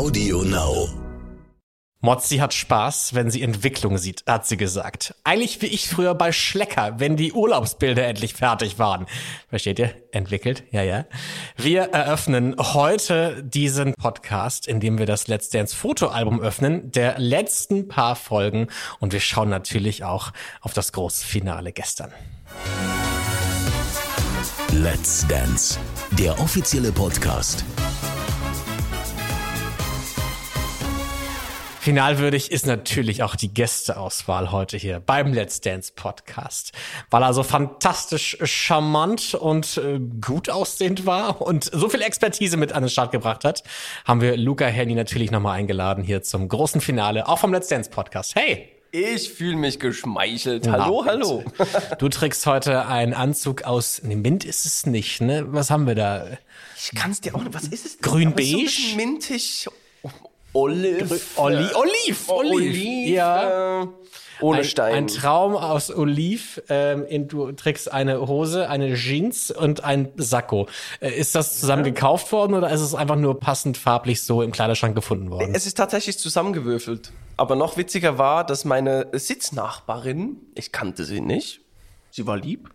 Audio Now. Mozzi hat Spaß, wenn sie Entwicklung sieht, hat sie gesagt. Eigentlich wie ich früher bei Schlecker, wenn die Urlaubsbilder endlich fertig waren. Versteht ihr? Entwickelt? Ja, ja. Wir eröffnen heute diesen Podcast, indem wir das Let's Dance Fotoalbum öffnen, der letzten paar Folgen. Und wir schauen natürlich auch auf das große Finale gestern. Let's Dance, der offizielle Podcast. Finalwürdig ist natürlich auch die Gästeauswahl heute hier beim Let's Dance Podcast, weil er so fantastisch charmant und äh, gut aussehend war und so viel Expertise mit an den Start gebracht hat, haben wir Luca Henny natürlich nochmal eingeladen hier zum großen Finale, auch vom Let's Dance Podcast. Hey! Ich fühle mich geschmeichelt. Hallo, Na, hallo. Du trägst heute einen Anzug aus, ne, Mint ist es nicht, ne? Was haben wir da? Ich kann es dir auch nicht. Was ist es? Grün-beige? So mintig. Olive. Oli Oh, Oliv, Oliv. ja. Äh, ohne ein, Stein. Ein Traum aus Oliv. Ähm, in, du trägst eine Hose, eine Jeans und ein Sakko. Äh, ist das zusammen gekauft worden oder ist es einfach nur passend farblich so im Kleiderschrank gefunden worden? es ist tatsächlich zusammengewürfelt. Aber noch witziger war, dass meine Sitznachbarin, ich kannte sie nicht, sie war lieb,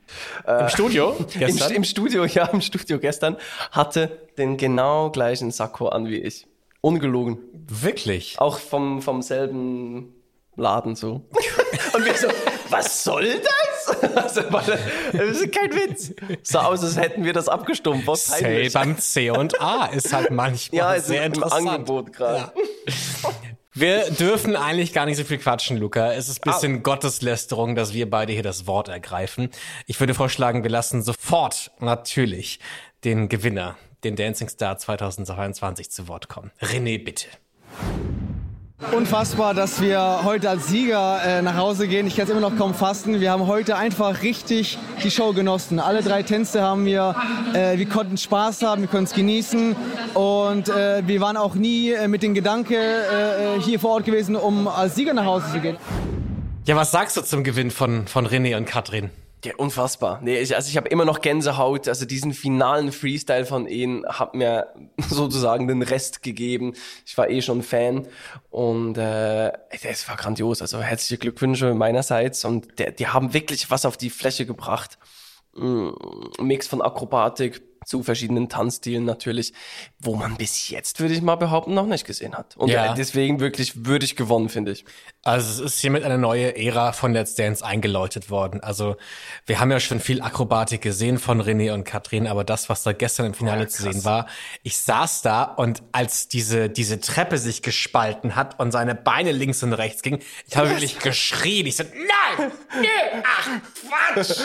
Im Studio? im, im Studio, ja, im Studio gestern, hatte den genau gleichen Sakko an wie ich. Ungelogen. Wirklich? Auch vom, vom selben Laden so. Und wir so, was soll das? Also, das ist kein Witz. So aus, als hätten wir das abgestumpft. Was peinlich. beim C und A ist halt manchmal Ja, ist sehr im interessant. Angebot gerade. Wir dürfen eigentlich gar nicht so viel quatschen, Luca. Es ist ein bisschen Gotteslästerung, dass wir beide hier das Wort ergreifen. Ich würde vorschlagen, wir lassen sofort natürlich den Gewinner, den Dancing Star 2022 zu Wort kommen. René, bitte. Unfassbar, dass wir heute als Sieger äh, nach Hause gehen. Ich kann es immer noch kaum fassen. Wir haben heute einfach richtig die Show genossen. Alle drei Tänze haben wir, äh, wir konnten Spaß haben, wir konnten es genießen und äh, wir waren auch nie äh, mit dem Gedanke äh, hier vor Ort gewesen, um als Sieger nach Hause zu gehen. Ja, was sagst du zum Gewinn von, von René und Katrin? Ja, unfassbar. Nee, ich, also ich habe immer noch Gänsehaut. Also diesen finalen Freestyle von ihnen hat mir sozusagen den Rest gegeben. Ich war eh schon Fan und äh, es war grandios. Also herzliche Glückwünsche meinerseits und der, die haben wirklich was auf die Fläche gebracht. Mm, Mix von Akrobatik zu verschiedenen Tanzstilen natürlich, wo man bis jetzt, würde ich mal behaupten, noch nicht gesehen hat. Und Ja. äh, deswegen wirklich würdig gewonnen, finde ich. Also es ist hiermit eine neue Ära von Let's Dance eingeläutet worden. Also wir haben ja schon viel Akrobatik gesehen von René und Katrin, aber das, was da gestern im Finale Ja, zu sehen war, ich saß da und als diese, diese Treppe sich gespalten hat und seine Beine links und rechts gingen, ich habe wirklich geschrien. Ich so, nein, nö, ach, Quatsch.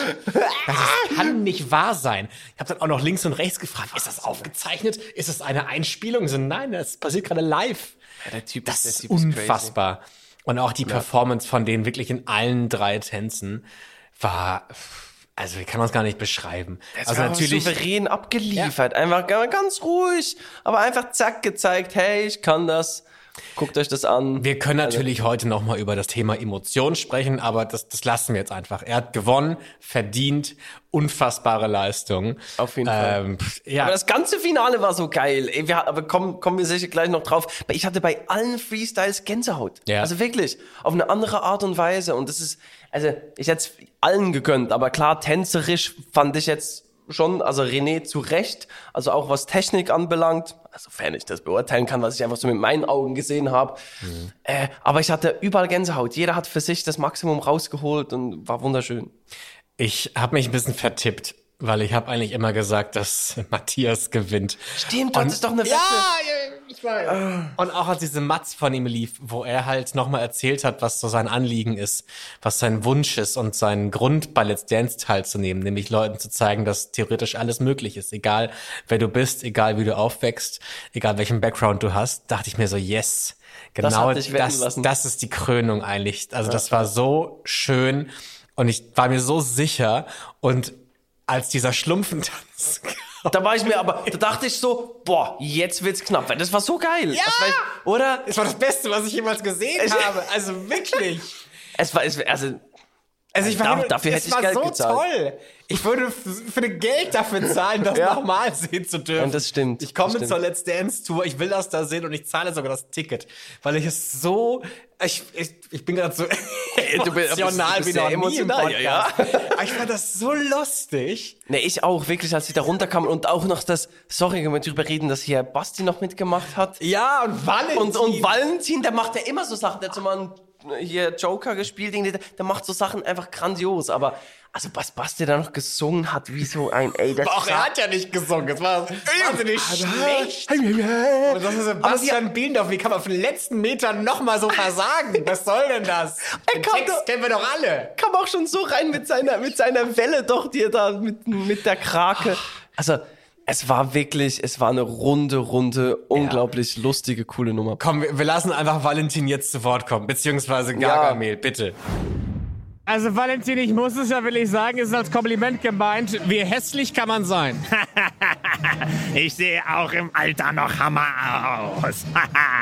Das kann nicht wahr sein. Ich habe dann auch noch links und rechts gefragt, ist das aufgezeichnet? Ist das eine Einspielung? So, nein, das passiert gerade live. Ja, der Typ Das der ist Typ crazy. unfassbar. Und auch die Performance von denen wirklich in allen drei Tänzen war, also ich kann es gar nicht beschreiben. Das also natürlich, souverän abgeliefert, einfach ga- ganz ruhig, aber einfach zack gezeigt, hey, ich kann das. Guckt euch das an. wir können natürlich heute noch mal über das Thema Emotion sprechen, aber das, das lassen wir jetzt einfach. Er hat gewonnen, verdient, unfassbare Leistung. Auf jeden Fall. Ähm, pff, ja, Aber das ganze Finale war so geil. Ey, wir, aber kommen, kommen wir sicher gleich noch drauf. Ich hatte bei allen Freestyles Gänsehaut. Ja. Also wirklich. Auf eine andere Art und Weise. Und das ist, also ich hätte es allen gegönnt. Aber klar, tänzerisch fand ich jetzt schon, also René zu Recht. Also auch was Technik anbelangt. Also sofern ich das beurteilen kann, was ich einfach so mit meinen Augen gesehen habe. Äh, aber ich hatte überall Gänsehaut. Jeder hat für sich das Maximum rausgeholt und war wunderschön. ich habe mich ein bisschen vertippt, weil ich habe eigentlich immer gesagt, dass Matthias gewinnt. Stimmt, Und- hattest doch eine Wette. Ja, ich weiß. Und auch als diese Matz von ihm lief, wo er halt nochmal erzählt hat, was so sein Anliegen ist, was sein Wunsch ist und sein Grund bei Let's Dance teilzunehmen, nämlich Leuten zu zeigen, dass theoretisch alles möglich ist, egal wer du bist, egal wie du aufwächst, egal welchen Background du hast, dachte ich mir so, yes. Das Genau das, lassen. das ist die Krönung eigentlich. Also das war so schön und ich war mir so sicher und als dieser Schlumpfentanz kam, Da war ich mir aber, da dachte ich so, boah, jetzt wird's knapp, weil das war so geil. Ja! Das war, oder? Es war das Beste, was ich jemals gesehen habe. Also wirklich. Es war, es, also, Also ich meine, dafür hätte ich war Geld so gezahlt. toll. Ich würde für ein Geld dafür zahlen, das Ja. nochmal sehen zu dürfen. Und das stimmt, Ich komme das zur stimmt. Let's Dance Tour, ich will das da sehen und ich zahle sogar das Ticket, weil ich es so, ich, ich, ich bin gerade so du bist- emotional du bist wie noch emotional, ja. Aber ich fand das so lustig. Nee, ich auch, wirklich, als sie da runterkamen und auch noch das, sorry, können wir drüber reden, dass hier Basti noch mitgemacht hat. Ja, und Valentin. Und, und Valentin, der macht ja immer so Sachen, der hat so mal einen, hier Joker gespielt, der, macht so Sachen einfach grandios, aber also was Basti da noch gesungen hat, wie so ein, ey, das Aber auch er hat ja nicht gesungen. Es war wahnsinnig schlecht. Und das ist Sebastian Bielendorf. Wie kann man auf den letzten Metern nochmal so versagen? Was soll denn das? Den Text doch- kennen wir doch alle. kam auch schon so rein mit seiner, mit seiner Welle doch, die er da mit, mit der Krake. Also, es war wirklich, es war eine runde, runde, unglaublich lustige, coole Nummer. Komm, wir, wir lassen einfach Valentin jetzt zu Wort kommen. Beziehungsweise Gargamel, bitte. Also Valentin, ich muss es ja will ich sagen, ist als Kompliment gemeint. Wie hässlich kann man sein? Ich sehe auch im Alter noch Hammer aus.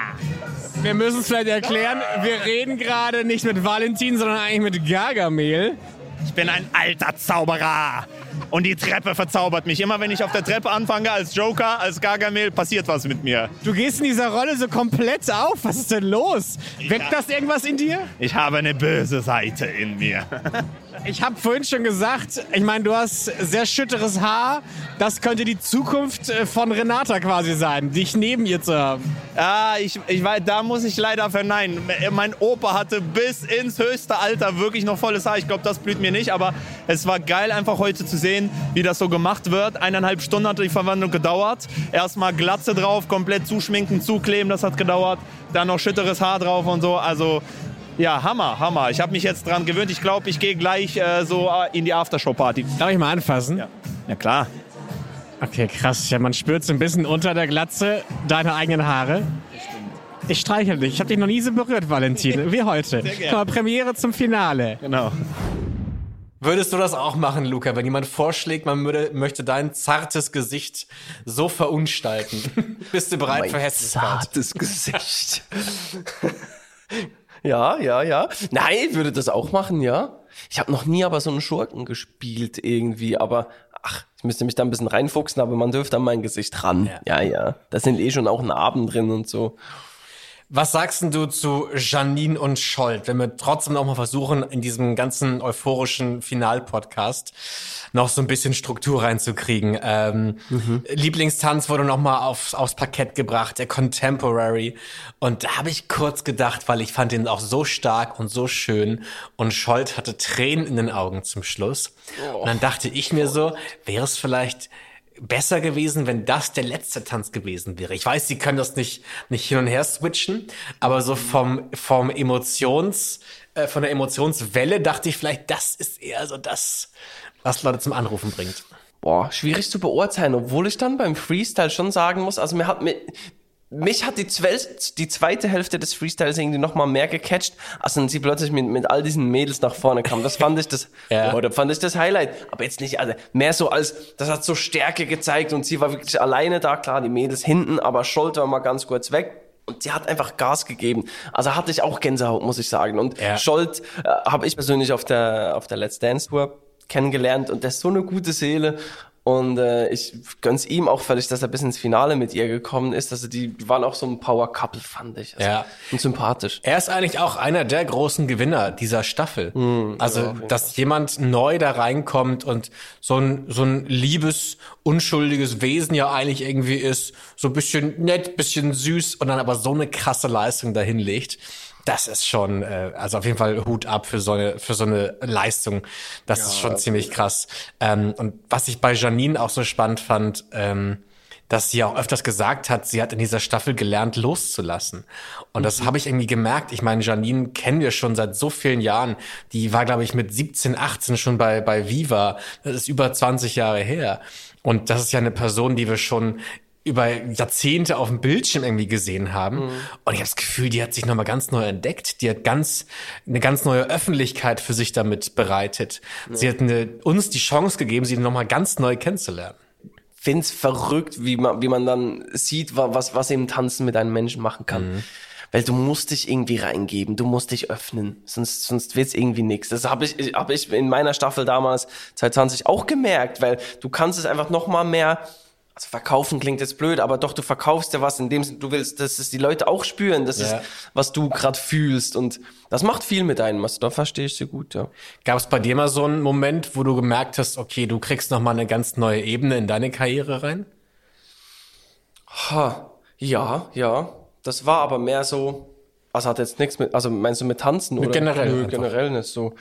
Wir müssen es vielleicht erklären. Wir reden gerade nicht mit Valentin, sondern eigentlich mit Gargamel. ich bin ein alter Zauberer. Und die Treppe verzaubert mich. Immer wenn ich auf der Treppe anfange als Joker, als Gargamel, passiert was mit mir. Du gehst in dieser Rolle so komplett auf. Was ist denn los? Weckt das irgendwas in dir? Ich habe eine böse Seite in mir. Ich habe vorhin schon gesagt, ich meine, du hast sehr schütteres Haar. Das könnte die Zukunft äh, von Renata quasi sein, dich neben ihr zu haben. Ah, ich, ich weiß, da muss ich leider verneinen. Mein Opa hatte bis ins höchste Alter wirklich noch volles Haar. Ich glaube, das blüht mir nicht, aber es war geil, einfach heute zu sehen, wie das so gemacht wird. Eineinhalb Stunden hat die Verwandlung gedauert. Erstmal Glatze drauf, komplett zuschminken, zukleben, das hat gedauert. Dann noch schütteres Haar drauf und so. Also, ja, Hammer, Hammer. Ich habe mich jetzt dran gewöhnt. Ich glaube, ich gehe gleich äh, so äh, in die Aftershow-Party. Darf ich mal anfassen? Ja. ja, klar. Okay, krass. Ja, man spürt so ein bisschen unter der Glatze deine eigenen Haare. Ich streichel dich. Ich habe dich noch nie so berührt, Valentin, wie heute. gern. Guck mal, Premiere zum Finale. Genau. Würdest du das auch machen, Luca, wenn jemand vorschlägt, man würde, möchte dein zartes Gesicht so verunstalten? Bist du bereit für Hässlichkeit? zartes Gesicht. ja, ja, ja. Nein, ich würde das auch machen, ja. Ich habe noch nie aber so einen Schurken gespielt irgendwie, aber ach, ich müsste mich da ein bisschen reinfuchsen, aber man dürfte an mein Gesicht ran. Ja, ja. Da sind eh schon auch Narben drin und so. Was sagst denn du zu Janine und Scholt, wenn wir trotzdem noch mal versuchen, in diesem ganzen euphorischen Final-Podcast noch so ein bisschen Struktur reinzukriegen? Ähm, Lieblingstanz wurde noch mal aufs, aufs Parkett gebracht, der Contemporary. Und da habe ich kurz gedacht, weil ich fand ihn auch so stark und so schön. Und Scholt hatte Tränen in den Augen zum Schluss. Und dann dachte ich mir so, wäre es vielleicht besser gewesen, wenn das der letzte Tanz gewesen wäre. Ich weiß, sie können das nicht, nicht hin und her switchen, aber so vom, vom Emotions, äh, von der Emotionswelle dachte ich vielleicht, das ist eher so das, was Leute zum Anrufen bringt. Boah, schwierig zu beurteilen, obwohl ich dann beim Freestyle schon sagen muss, also mir hat mir, mich hat die, die zweite Hälfte des Freestyles irgendwie noch mal mehr gecatcht, als dann sie plötzlich mit, mit all diesen Mädels nach vorne kam. Das fand ich das, Ja. oder fand ich das Highlight. Aber jetzt nicht, also mehr so als, das hat so Stärke gezeigt und sie war wirklich alleine da, klar, die Mädels hinten, aber Scholt war mal ganz kurz weg. Und sie hat einfach Gas gegeben. Also hatte ich auch Gänsehaut, muss ich sagen. Und Ja. Scholt äh, habe ich persönlich auf der, auf der Let's Dance Tour kennengelernt und der ist so eine gute Seele. Und äh, ich gönn's ihm auch völlig, dass er bis ins Finale mit ihr gekommen ist. Also die waren auch so ein Power-Couple, fand ich. Also, Ja. Und sympathisch. Er ist eigentlich auch einer der großen Gewinner dieser Staffel. also, dass jemand neu da reinkommt und so ein, so ein liebes, unschuldiges Wesen ja eigentlich irgendwie ist, so ein bisschen nett, bisschen süß und dann aber so eine krasse Leistung dahin legt. Das ist schon, äh, also auf jeden Fall Hut ab für so eine, für so eine Leistung. Das ist schon ziemlich krass. Ähm, und was ich bei Janine auch so spannend fand, ähm, dass sie auch öfters gesagt hat, sie hat in dieser Staffel gelernt, loszulassen. Und das habe ich irgendwie gemerkt. Ich meine, Janine kennen wir schon seit so vielen Jahren. Die war, glaube ich, mit 17, 18 schon bei, bei Viva. Das ist über 20 Jahre her. Und das ist ja eine Person, die wir schon über Jahrzehnte auf dem Bildschirm irgendwie gesehen haben. Und ich habe das Gefühl, die hat sich nochmal ganz neu entdeckt. Die hat ganz eine ganz neue Öffentlichkeit für sich damit bereitet. Sie hat eine, uns die Chance gegeben, sie nochmal ganz neu kennenzulernen. Find's verrückt, wie man, wie man dann sieht, wa- was, was eben Tanzen mit einem Menschen machen kann. Weil du musst dich irgendwie reingeben, du musst dich öffnen, sonst, sonst wird's irgendwie nichts. Das habe ich, hab ich in meiner Staffel damals 2020 auch gemerkt, weil du kannst es einfach noch mal mehr also verkaufen klingt jetzt blöd, aber doch, du verkaufst ja was, in dem Sinne, du willst, dass es die Leute auch spüren, das Ja. ist, was du gerade fühlst. Und das macht viel mit einem, also da verstehe ich sie gut, ja. Gab es bei dir mal so einen Moment, wo du gemerkt hast, okay, du kriegst noch mal eine ganz neue Ebene in deine Karriere rein? Ha, ja, ja. Das war aber mehr so, also hat jetzt nichts mit, also meinst du mit Tanzen oder? generell Nö, generell nicht so.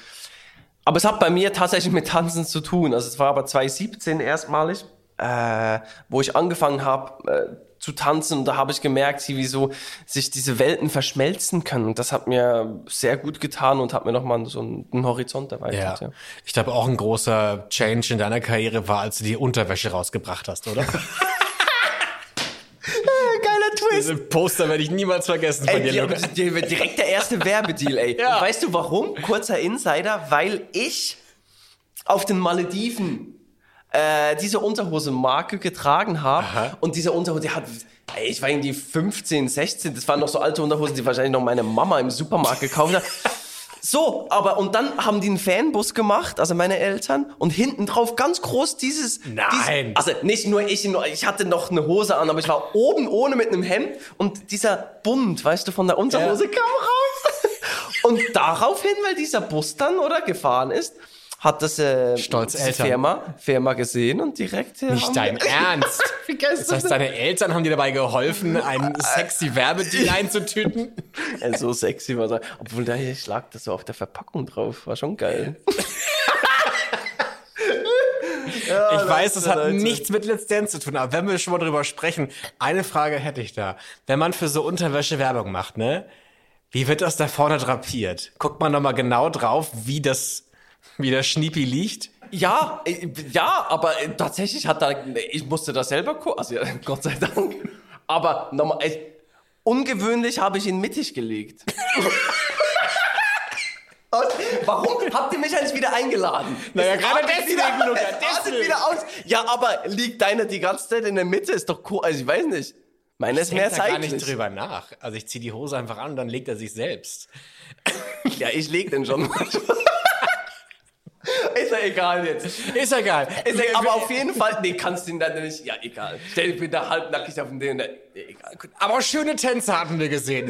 Aber es hat bei mir tatsächlich mit Tanzen zu tun. Also es war aber 2017 erstmalig, äh, wo ich angefangen habe äh, zu tanzen und da habe ich gemerkt, wie so sich diese Welten verschmelzen können. Und das hat mir sehr gut getan und hat mir nochmal so einen, einen Horizont erweitert. Ja. Ich glaube, auch ein großer Change in deiner Karriere war, als du die Unterwäsche rausgebracht hast, oder? Geiler Twist! Diese Poster werde ich niemals vergessen von Ey, dir, Lukas. direkt der erste Werbedeal, ey. Ja. Weißt du warum? Kurzer Insider, weil ich auf den Malediven äh, diese Unterhosenmarke getragen habe und diese Unterhose, die hat, ey, ich war irgendwie 15, 16, das waren noch so alte Unterhosen, die wahrscheinlich noch meine Mama im Supermarkt gekauft hat. So, aber und dann haben die einen Fanbus gemacht, also meine Eltern, und hinten drauf ganz groß dieses. Nein. Dieses, also nicht nur ich, ich hatte noch eine Hose an, aber ich war oben ohne mit einem Hemd und dieser Bund, weißt du, von der Unterhose Ja. kam raus. Und daraufhin, weil dieser Bus dann oder gefahren ist, hat das äh, Stolz Eltern. Firma, Firma gesehen und direkt. äh, Nicht dein Ernst. Wie geil ist Das heißt, deine Eltern haben dir dabei geholfen, einen sexy Werbedeal einzutüten? Ey, so sexy war das. Obwohl da hier lag das so auf der Verpackung drauf. War schon geil. Ich weiß, das hat Leute. nichts mit Let's Dance zu tun, aber wenn wir schon mal drüber sprechen, eine Frage hätte ich da. Wenn man für so Unterwäsche Werbung macht, ne? Wie wird das da vorne drapiert? Guckt man noch mal genau drauf, wie das, wie der Schniepi liegt? Ja, äh, ja, aber äh, tatsächlich hat da, ich musste das selber gucken, also ja, Gott sei Dank. Aber nochmal, echt, ungewöhnlich habe ich ihn mittig gelegt. Und warum habt ihr mich eigentlich wieder eingeladen? Naja, gerade deswegen, wieder, Luca, deswegen. wieder aus. Ja, aber liegt deiner die ganze Zeit in der Mitte? Ist doch cool. Also ich weiß nicht. Meine ist mehr Denkt da gar seitlich. nicht drüber nach. Also ich ziehe die Hose einfach an und dann legt er sich selbst. Ja, ich leg den schon manchmal. Ist ja egal jetzt. Ist ja geil. Ist ja, aber auf jeden Fall, nee, kannst du ihn dann nicht, ja, egal. Stell dich bitte halbnackig auf den Ding, nee, egal. Aber schöne Tänze hatten wir gesehen.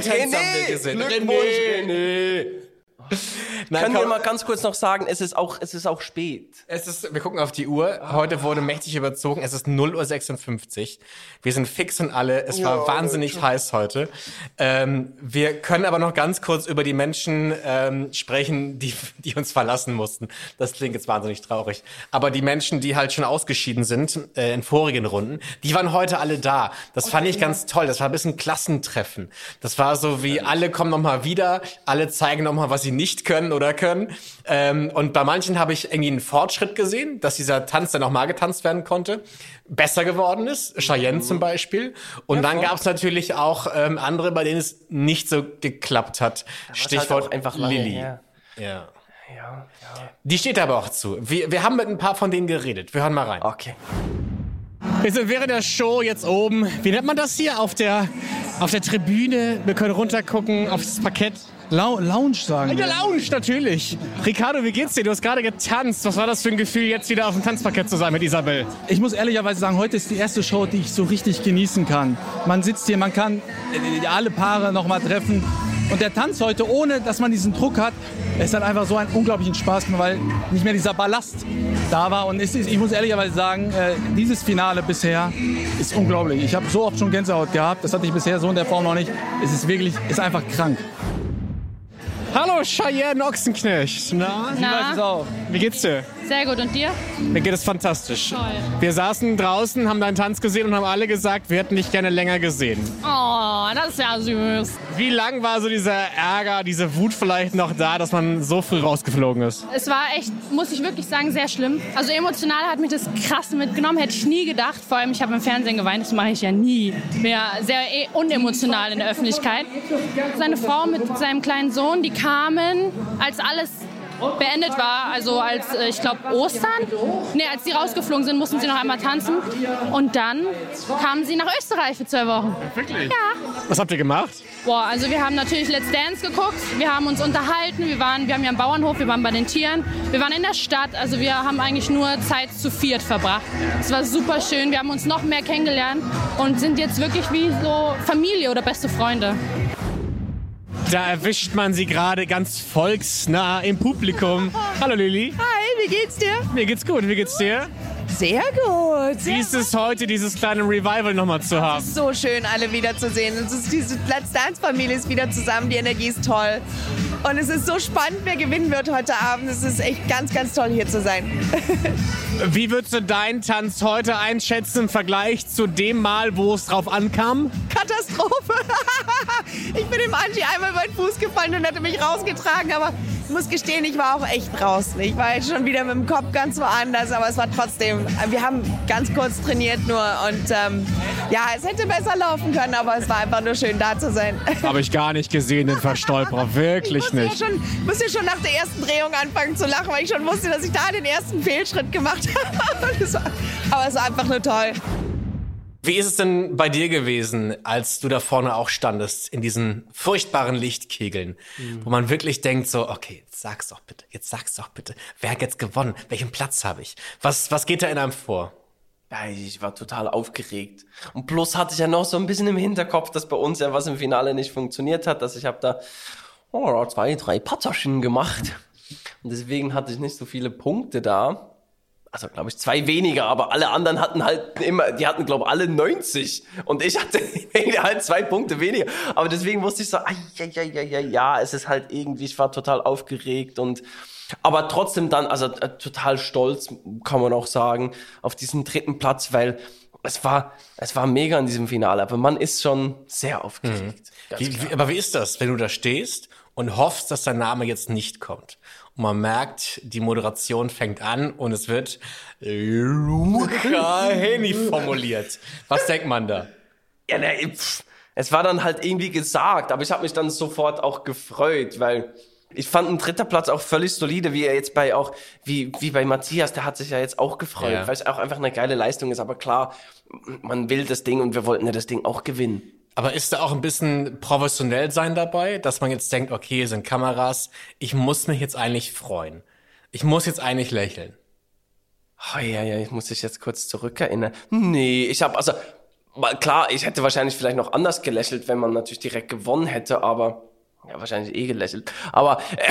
Tänze haben wir gesehen. Glückwunsch, René. Nein, Können wir mal ganz kurz noch sagen, es ist auch, es ist auch spät. Es ist, wir gucken auf die Uhr. Heute wurde mächtig überzogen. Es ist 0.56 Uhr. Wir sind fix und alle. Es war wahnsinnig heiß heute. Ähm, wir können aber noch ganz kurz über die Menschen ähm, sprechen, die, die uns verlassen mussten. Das klingt jetzt wahnsinnig traurig. Aber die Menschen, die halt schon ausgeschieden sind äh, in vorigen Runden, die waren heute alle da. Das fand ich ganz toll. Das war ein bisschen Klassentreffen. Das war so wie alle kommen noch mal wieder, alle zeigen noch mal, was sie nicht können oder können. Ähm, und bei manchen habe ich irgendwie einen Fortschritt gesehen, dass dieser Tanz dann noch mal getanzt werden konnte, besser geworden ist. Cheyenne zum Beispiel. Und dann gab es natürlich auch ähm, andere, bei denen es nicht so geklappt hat. Stichwort halt einfach Lilly. Ja. Ja, ja. Die steht aber auch zu. Wir, wir haben mit ein paar von denen geredet. Wir hören mal rein. Okay. Wir sind während der Show jetzt oben. Wie nennt man das hier? Auf der, auf der Tribüne. Wir können runtergucken aufs Parkett. Lau Lounge sagen In der wir. Lounge natürlich. Ricardo, wie geht's dir? Du hast gerade getanzt. Was war das für ein Gefühl, jetzt wieder auf dem Tanzparkett zu sein mit Isabel? Ich muss ehrlicherweise sagen, heute ist die erste Show, die ich so richtig genießen kann. Man sitzt hier, man kann äh, alle Paare noch mal treffen. Und der Tanz heute, ohne dass man diesen Druck hat, es hat einfach so einen unglaublichen Spaß gemacht, weil nicht mehr dieser Ballast da war. Und ist, ich muss ehrlicherweise sagen, äh, dieses Finale bisher ist unglaublich. Ich habe so oft schon Gänsehaut gehabt, das hatte ich bisher so in der Form noch nicht. Es ist wirklich, ist einfach krank. Hallo, Cheyenne Ochsenknecht. Na, Na, auch. wie geht's dir? Sehr gut. Und dir? Mir geht es fantastisch. Toll. Wir saßen draußen, haben deinen Tanz gesehen und haben alle gesagt, wir hätten dich gerne länger gesehen. Oh, das ist ja süß. Wie lang war so dieser Ärger, diese Wut vielleicht noch da, dass man so früh rausgeflogen ist? Es war echt, muss ich wirklich sagen, sehr schlimm. Also emotional hat mich das krass mitgenommen. Hätte ich nie gedacht. Vor allem, ich habe im Fernsehen geweint. Das mache ich ja nie. Ja sehr eh unemotional in der Öffentlichkeit. Seine Frau mit seinem kleinen Sohn, die kamen, als alles beendet war, also als, äh, ich glaube, Ostern, nee, als sie rausgeflogen sind, mussten sie noch einmal tanzen. Und dann kamen sie nach Österreich für zwei Wochen. Wirklich? Ja. Was habt ihr gemacht? Boah, also wir haben natürlich Let's Dance geguckt, wir haben uns unterhalten, wir, waren, wir haben ja einen Bauernhof, wir waren bei den Tieren, wir waren in der Stadt, also wir haben eigentlich nur Zeit zu viert verbracht. Es war super schön, wir haben uns noch mehr kennengelernt und sind jetzt wirklich wie so Familie oder beste Freunde. Da erwischt man sie gerade ganz volksnah im Publikum. Hallo Lilly. Hi, wie geht's dir? Mir geht's gut, wie geht's dir? Sehr gut. Wie ist es heute, dieses kleine Revival nochmal zu haben? So schön, alle wiederzusehen. Es ist diese Let's Dance Familie ist wieder zusammen. Die Energie ist toll. Und es ist so spannend, wer gewinnen wird heute Abend. Es ist echt ganz, ganz toll, hier zu sein. Wie würdest du deinen Tanz heute einschätzen im Vergleich zu dem Mal, wo es drauf ankam? Katastrophe. ich bin dem Angie einmal über den Fuß gefallen und hatte mich rausgetragen, aber ich muss gestehen, ich war auch echt draußen. Ich war jetzt schon wieder mit dem Kopf ganz woanders, aber es war trotzdem, wir haben ganz kurz trainiert nur und ähm, ja, es hätte besser laufen können, aber es war einfach nur schön da zu sein. Habe ich gar nicht gesehen, den Verstolperer. Wirklich Ich nicht. ja, schon, musste schon nach der ersten Drehung anfangen zu lachen, weil ich schon wusste, dass ich da den ersten Fehlschritt gemacht Aber es war einfach nur toll. Wie ist es denn bei dir gewesen, als du da vorne auch standest, in diesen furchtbaren Lichtkegeln, wo man wirklich denkt so, okay, jetzt sag's doch bitte, jetzt sag's doch bitte. Wer hat jetzt gewonnen? Welchen Platz habe ich? Was, was geht da in einem vor? Ja, ich war total aufgeregt. Und plus hatte ich ja noch so ein bisschen im Hinterkopf, dass bei uns ja was im Finale nicht funktioniert hat, dass ich habe da oh, zwei, drei Patzerchen gemacht. Und deswegen hatte ich nicht so viele Punkte da. Also glaube ich zwei weniger, aber alle anderen hatten halt immer, die hatten glaube alle 90 und ich hatte halt zwei Punkte weniger. Aber deswegen wusste ich so, ai, ja, ja, ja, ja, ja, es ist halt irgendwie, ich war total aufgeregt und aber trotzdem dann, also äh, total stolz, kann man auch sagen, auf diesen dritten Platz, weil es war, es war mega in diesem Finale, aber man ist schon sehr aufgeregt. Ganz Wie, wie, aber wie ist das, wenn du da stehst und hoffst, dass dein Name jetzt nicht kommt? Und man merkt, die Moderation fängt an und es wird Luca Heni formuliert. Was denkt man da? Ja, ne, pff, es war dann halt irgendwie gesagt, aber ich habe mich dann sofort auch gefreut, weil ich fand ein dritter Platz auch völlig solide, wie er jetzt bei auch, wie, wie bei Matthias, der hat sich ja jetzt auch gefreut, Ja. weil es auch einfach eine geile Leistung ist, aber klar, man will das Ding und wir wollten ja das Ding auch gewinnen. Aber ist da auch ein bisschen professionell sein dabei, dass man jetzt denkt, okay, hier sind Kameras, ich muss mich jetzt eigentlich freuen. Ich muss jetzt eigentlich lächeln. Oh, ja, ja, ich muss dich jetzt kurz zurückerinnern. Nee, ich habe also klar, ich hätte wahrscheinlich vielleicht noch anders gelächelt, wenn man natürlich direkt gewonnen hätte, aber ja, wahrscheinlich eh gelächelt. Aber äh,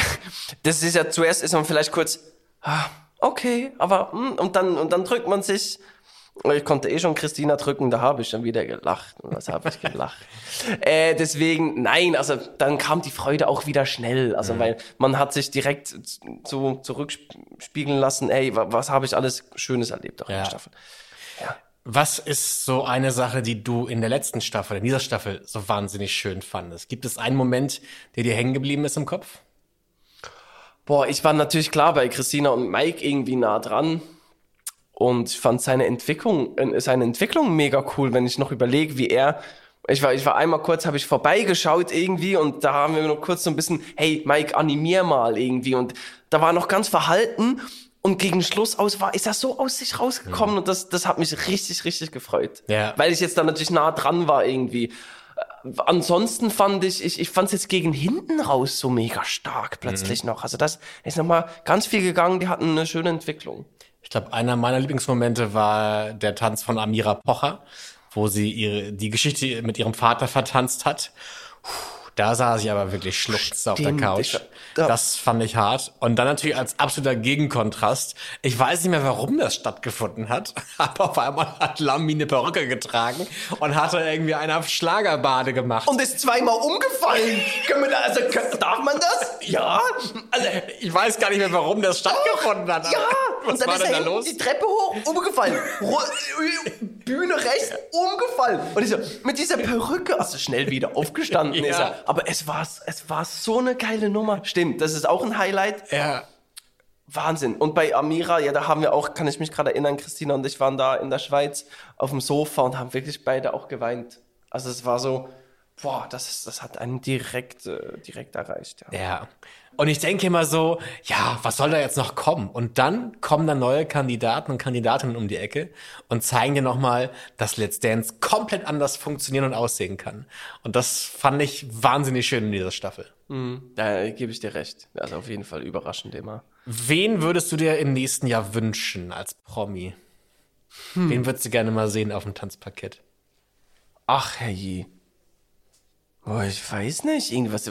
das ist ja zuerst ist man vielleicht kurz ah, okay, aber hm, und dann und dann drückt man sich ich konnte eh schon Christina drücken, da habe ich schon wieder gelacht. Was habe ich gelacht? äh, deswegen, nein, also dann kam die Freude auch wieder schnell. Also weil man hat sich direkt so zurückspiegeln lassen, ey, wa- was habe ich alles Schönes erlebt auch in Ja. der Staffel. Was ist so eine Sache, die du in der letzten Staffel, in dieser Staffel so wahnsinnig schön fandest? Gibt es einen Moment, der dir hängen geblieben ist im Kopf? Boah, ich war natürlich klar bei Christina und Mike irgendwie nah dran. Und ich fand seine Entwicklung, äh, seine Entwicklung mega cool, wenn ich noch überlege, wie er. Ich war, ich war einmal kurz, habe ich vorbeigeschaut irgendwie und da haben wir noch kurz so ein bisschen, hey Mike, animier mal irgendwie. Und da war noch ganz verhalten und gegen Schluss aus war, ist er so aus sich rausgekommen und das, das hat mich richtig, richtig gefreut. Ja. Weil ich jetzt da natürlich nah dran war irgendwie. Äh, Ansonsten fand ich, ich, ich fand es jetzt gegen hinten raus so mega stark plötzlich noch. Also das ist nochmal ganz viel gegangen, die hatten eine schöne Entwicklung. Ich glaube, einer meiner Lieblingsmomente war der Tanz von Amira Pocher, wo sie ihre, die Geschichte mit ihrem Vater vertanzt hat. Puh, Da sah sie aber wirklich schluchzend auf der Couch. ich- da- Das fand ich hart. Und dann natürlich als absoluter Gegenkontrast. Ich weiß nicht mehr, warum das stattgefunden hat, aber auf einmal hat Lammi eine Perücke getragen und hatte irgendwie eine auf Schlagerbade gemacht. Und ist zweimal umgefallen. Können wir da, also, können, darf man das? Ja. Also, ich weiß gar nicht mehr, warum das stattgefunden hat. ja. Was Und dann war ist denn er da los? die Treppe hoch, umgefallen. Ru- Bühne rechts, umgefallen. Und ich so, mit dieser Perücke, also schnell wieder aufgestanden Ja. ist er. Aber es war, es war so eine geile Nummer. Stimmt, das ist auch ein Highlight. Ja. Wahnsinn. Und bei Amira, ja, da haben wir auch, kann ich mich gerade erinnern, Christina und ich waren da in der Schweiz auf dem Sofa und haben wirklich beide auch geweint. Also es war so, boah, das, das hat einen direkt, äh, direkt erreicht. Ja. Ja. Und ich denke immer so, ja, was soll da jetzt noch kommen? Und dann kommen da neue Kandidaten und Kandidatinnen um die Ecke und zeigen dir nochmal, dass Let's Dance komplett anders funktionieren und aussehen kann. Und das fand ich wahnsinnig schön in dieser Staffel. Da gebe ich dir recht. Also auf jeden Fall überraschend immer. Wen würdest du dir im nächsten Jahr wünschen als Promi? Wen würdest du gerne mal sehen auf dem Tanzparkett? Ach, herrje. Boah, ich weiß nicht. Irgendwas.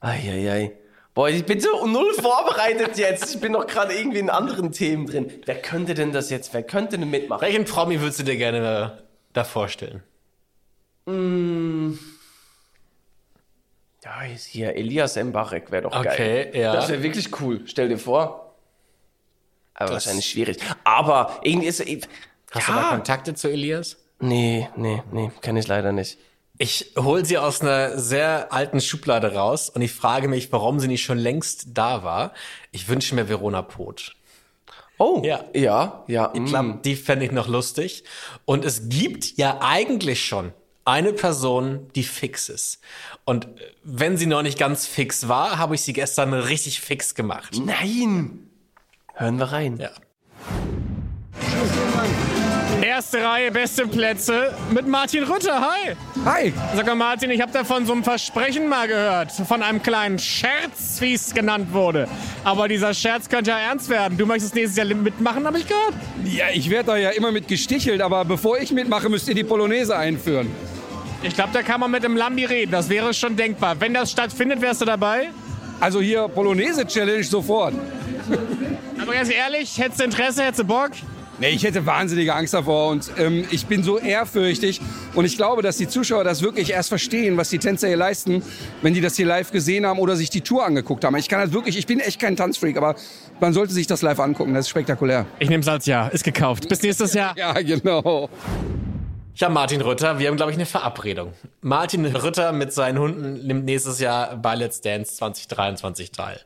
Eieiei. Boah, ich bin so null vorbereitet jetzt. Ich bin noch gerade irgendwie in anderen Themen drin. Wer könnte denn das jetzt? Wer könnte denn mitmachen? Welchen Promi würdest du dir gerne da vorstellen? Ja, ist hier Elias Mbarek wäre doch Okay, geil. ja. Das wäre wirklich cool. Stell dir vor. Aber Das- wahrscheinlich schwierig. Aber irgendwie ist. Hast ja. du da Kontakte zu Elias? Nee, nee, nee, kann ich leider nicht. Ich hol sie aus einer sehr alten Schublade raus und ich frage mich, warum sie nicht schon längst da war. Ich wünsche mir Verona Poth. Oh, Ja. ja, ja. Ich mm. glaube, die fände ich noch lustig. Und es gibt ja eigentlich schon eine Person, die fix ist. Und äh, wenn sie noch nicht ganz fix war, habe ich sie gestern richtig fix gemacht. Nein! Hören wir rein. Ja. Erste Reihe, beste Plätze mit Martin Rütter. Hi. Hi! Sag mal, Martin, ich habe da von so einem Versprechen mal gehört. Von einem kleinen Scherz, wie es genannt wurde. Aber dieser Scherz könnte ja ernst werden. Du möchtest nächstes Jahr mitmachen, habe ich gehört. Ja, ich werde da ja immer mit gestichelt, aber bevor ich mitmache, müsst ihr die Polonaise einführen. Ich glaube, da kann man mit dem Lambi reden. Das wäre schon denkbar. Wenn das stattfindet, wärst du dabei? Also hier Polonaise-Challenge sofort. Aber ganz ehrlich, hättest du Interesse, hättest du Bock? Nee, ich hätte wahnsinnige Angst davor und ähm, ich bin so ehrfürchtig und ich glaube, dass die Zuschauer das wirklich erst verstehen, was die Tänzer hier leisten, wenn die das hier live gesehen haben oder sich die Tour angeguckt haben. Ich kann das wirklich, ich bin echt kein Tanzfreak, aber man sollte sich das live angucken, das ist spektakulär. Ich nehme es als Ja. Ist gekauft. Bis nächstes Jahr. Ja, genau. Ja, Martin Rütter, wir haben, glaube ich, eine Verabredung. Martin Rütter mit seinen Hunden nimmt nächstes Jahr bei Let's Dance 2023 teil.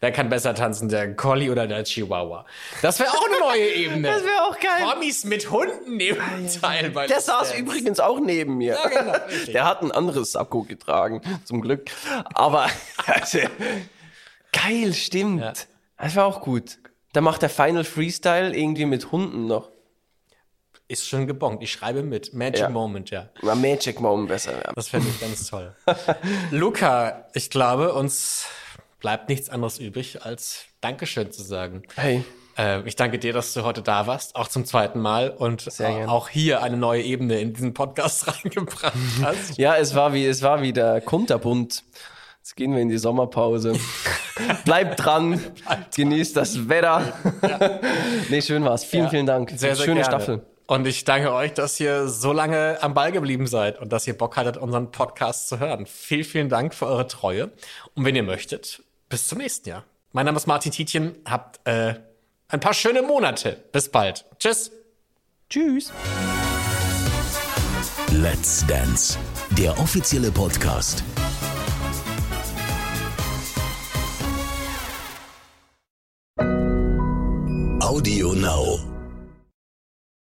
Wer kann besser tanzen, der Collie oder der Chihuahua? Das wäre auch eine neue Ebene. Das wäre auch geil. Promis mit Hunden nehmen teil bei Der Let's saß Dance. übrigens auch neben mir. Ja, genau, richtig. Der hat ein anderes Sakko getragen, zum Glück. Aber also, geil, stimmt. Ja. Das war auch gut. Da macht der Final Freestyle irgendwie mit Hunden noch. Ist schon gebongt. Ich schreibe mit. Magic Ja. Moment, ja. Na, Magic Moment besser. Ja. Das fände ich ganz toll. Luca, ich glaube, uns bleibt nichts anderes übrig, als Dankeschön zu sagen. Hey, Äh, ich danke dir, dass du heute da warst, auch zum zweiten Mal und äh, auch hier eine neue Ebene in diesen Podcast reingebracht hast. ja, es war wie, es war wie der Kunterbund. Jetzt gehen wir in die Sommerpause. Bleibt dran, genießt das Wetter. nee, schön war's. Vielen, Ja, vielen Dank. Sehr, sehr Schöne gerne. Staffel. Und ich danke euch, dass ihr so lange am Ball geblieben seid und dass ihr Bock hattet, unseren Podcast zu hören. Vielen, vielen Dank für eure Treue. Und wenn ihr möchtet, bis zum nächsten Jahr. Mein Name ist Martin Tietjen. Habt äh, ein paar schöne Monate. Bis bald. Tschüss. Tschüss. Let's Dance, der offizielle Podcast. Audio Now.